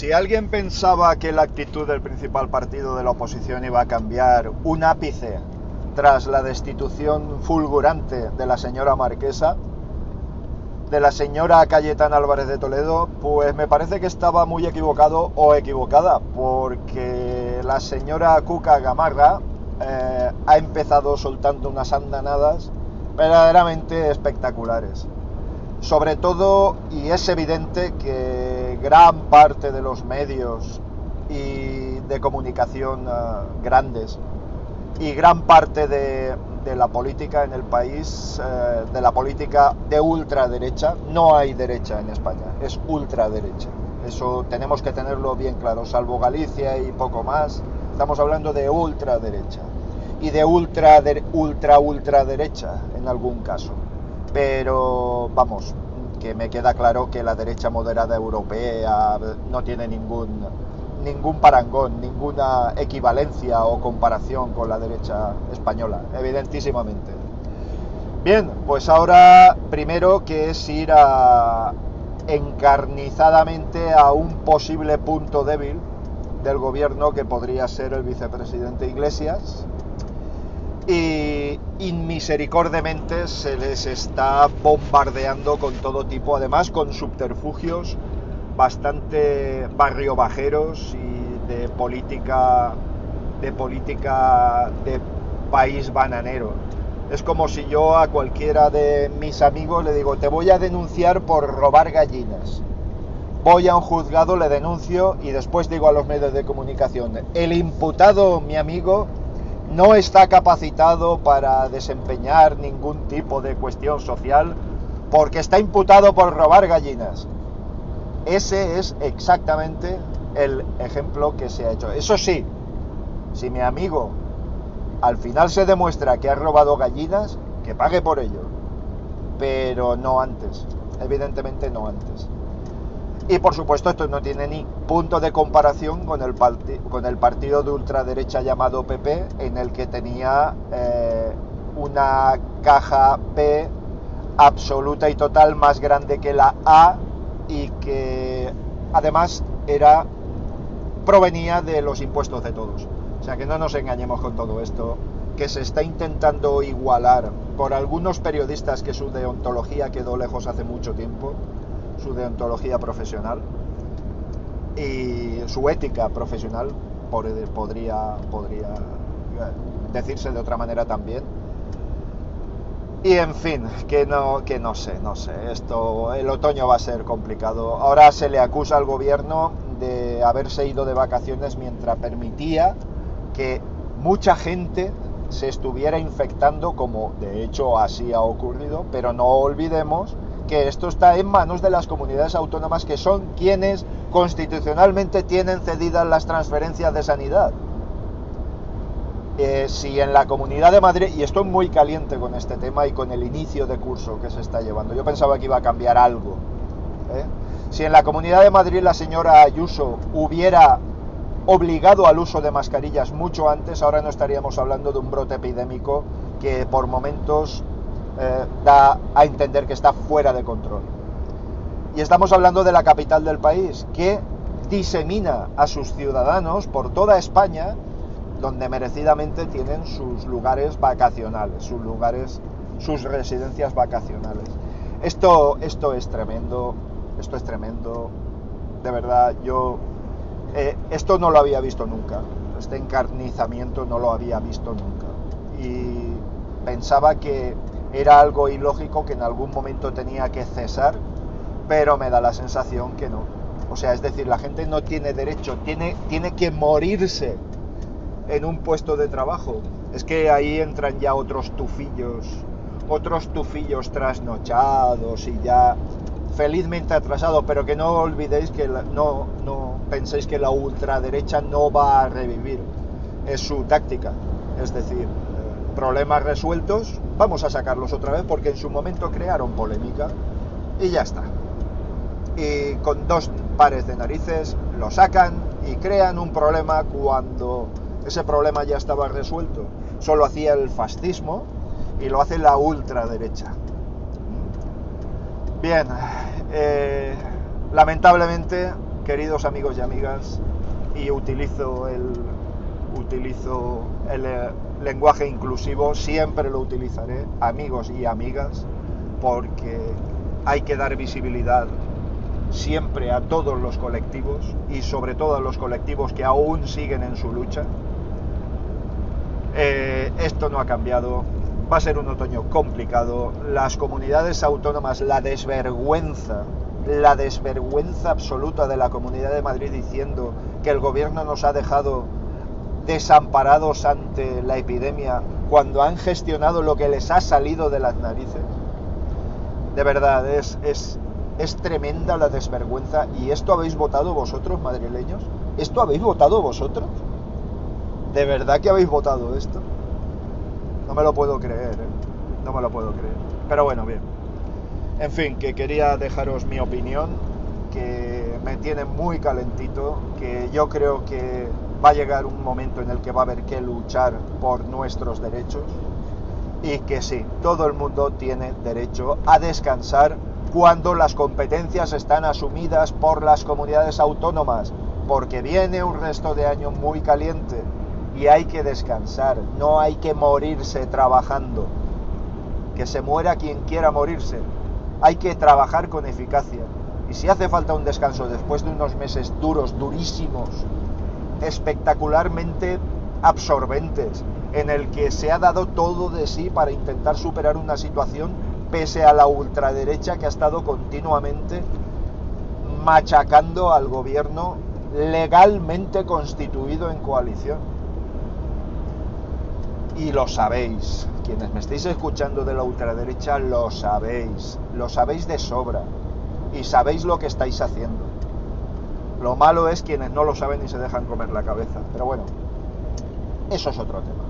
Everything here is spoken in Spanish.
Si alguien pensaba que la actitud del principal partido de la oposición iba a cambiar un ápice tras la destitución fulgurante de la señora Marquesa, de la señora Cayetana Álvarez de Toledo, pues me parece que estaba muy equivocado o equivocada, porque la señora Cuca Gamarra eh, ha empezado soltando unas andanadas verdaderamente espectaculares. Sobre todo, y es evidente que gran parte de los medios y de comunicación eh, grandes y gran parte de, la política en el país, eh, de la política de ultraderecha, no hay derecha en España, es ultraderecha. Eso tenemos que tenerlo bien claro, salvo Galicia y poco más, estamos hablando de ultraderecha y de ultra, ultra, ultraderecha en algún caso. Pero vamos, que me queda claro que la derecha moderada europea no tiene ningún ningún parangón, ninguna equivalencia o comparación con la derecha española, evidentísimamente. Bien, pues ahora primero que es ir a, encarnizadamente a un posible punto débil del gobierno que podría ser el vicepresidente Iglesias y inmisericordemente se les está bombardeando con todo tipo, además con subterfugios bastante barrio bajeros y de política de política de país bananero. Es como si yo a cualquiera de mis amigos le digo, te voy a denunciar por robar gallinas. Voy a un juzgado, le denuncio y después digo a los medios de comunicación, el imputado, mi amigo, no está capacitado para desempeñar ningún tipo de cuestión social porque está imputado por robar gallinas. Ese es exactamente el ejemplo que se ha hecho. Eso sí, si mi amigo al final se demuestra que ha robado gallinas, que pague por ello. Pero no antes. Evidentemente no antes. Y por supuesto esto no tiene ni punto de comparación con el, con el partido de ultraderecha llamado PP, en el que tenía eh, una caja P absoluta y total más grande que la A y que además era provenía de los impuestos de todos. O sea que no nos engañemos con todo esto, que se está intentando igualar por algunos periodistas que su deontología quedó lejos hace mucho tiempo, su deontología profesional y su ética profesional podría, podría decirse de otra manera también. Y en fin, que no, que no sé, no sé, esto, el otoño va a ser complicado. Ahora se le acusa al gobierno de haberse ido de vacaciones mientras permitía que mucha gente se estuviera infectando, como de hecho así ha ocurrido, pero no olvidemos que esto está en manos de las comunidades autónomas que son quienes constitucionalmente tienen cedidas las transferencias de sanidad. Eh, si en la Comunidad de Madrid, y estoy muy caliente con este tema y con el inicio de curso que se está llevando, yo pensaba que iba a cambiar algo. ¿eh? Si en la Comunidad de Madrid la señora Ayuso hubiera obligado al uso de mascarillas mucho antes, ahora no estaríamos hablando de un brote epidémico que por momentos eh, da a entender que está fuera de control. Y estamos hablando de la capital del país, que disemina a sus ciudadanos por toda España donde merecidamente tienen sus lugares vacacionales, sus lugares, sus residencias vacacionales. Esto, esto es tremendo, esto es tremendo. De verdad, yo eh, esto no lo había visto nunca. Este encarnizamiento no lo había visto nunca. Y pensaba que era algo ilógico que en algún momento tenía que cesar, pero me da la sensación que no. O sea, es decir, la gente no tiene derecho, tiene, tiene que morirse en un puesto de trabajo. Es que ahí entran ya otros tufillos, otros tufillos trasnochados y ya felizmente atrasados, pero que no olvidéis que no, no penséis que la ultraderecha no va a revivir. Es su táctica. Es decir, problemas resueltos, vamos a sacarlos otra vez porque en su momento crearon polémica y ya está. Y con dos pares de narices lo sacan y crean un problema cuando ese problema ya estaba resuelto. Solo hacía el fascismo y lo hace la ultraderecha. Bien, eh, lamentablemente queridos amigos y amigas, y utilizo el, utilizo el lenguaje inclusivo, siempre lo utilizaré, amigos y amigas, porque hay que dar visibilidad siempre a todos los colectivos y sobre todo a los colectivos que aún siguen en su lucha. Eh, esto no ha cambiado, va a ser un otoño complicado, las comunidades autónomas, la desvergüenza, la desvergüenza absoluta de la Comunidad de Madrid diciendo que el gobierno nos ha dejado desamparados ante la epidemia cuando han gestionado lo que les ha salido de las narices. De verdad, es, es, es tremenda la desvergüenza. ¿Y esto habéis votado vosotros, madrileños? ¿Esto habéis votado vosotros? ¿De verdad que habéis votado esto? No me lo puedo creer, ¿eh? no me lo puedo creer. Pero bueno, bien. En fin, que quería dejaros mi opinión, que me tiene muy calentito, que yo creo que va a llegar un momento en el que va a haber que luchar por nuestros derechos y que sí, todo el mundo tiene derecho a descansar cuando las competencias están asumidas por las comunidades autónomas, porque viene un resto de año muy caliente y hay que descansar, no hay que morirse trabajando, que se muera quien quiera morirse, hay que trabajar con eficacia. Y si hace falta un descanso después de unos meses duros, durísimos, espectacularmente absorbentes, en el que se ha dado todo de sí para intentar superar una situación pese a la ultraderecha que ha estado continuamente machacando al gobierno legalmente constituido en coalición. Y lo sabéis, quienes me estáis escuchando de la ultraderecha lo sabéis, lo sabéis de sobra y sabéis lo que estáis haciendo. Lo malo es quienes no lo saben y se dejan comer la cabeza. Pero bueno, eso es otro tema.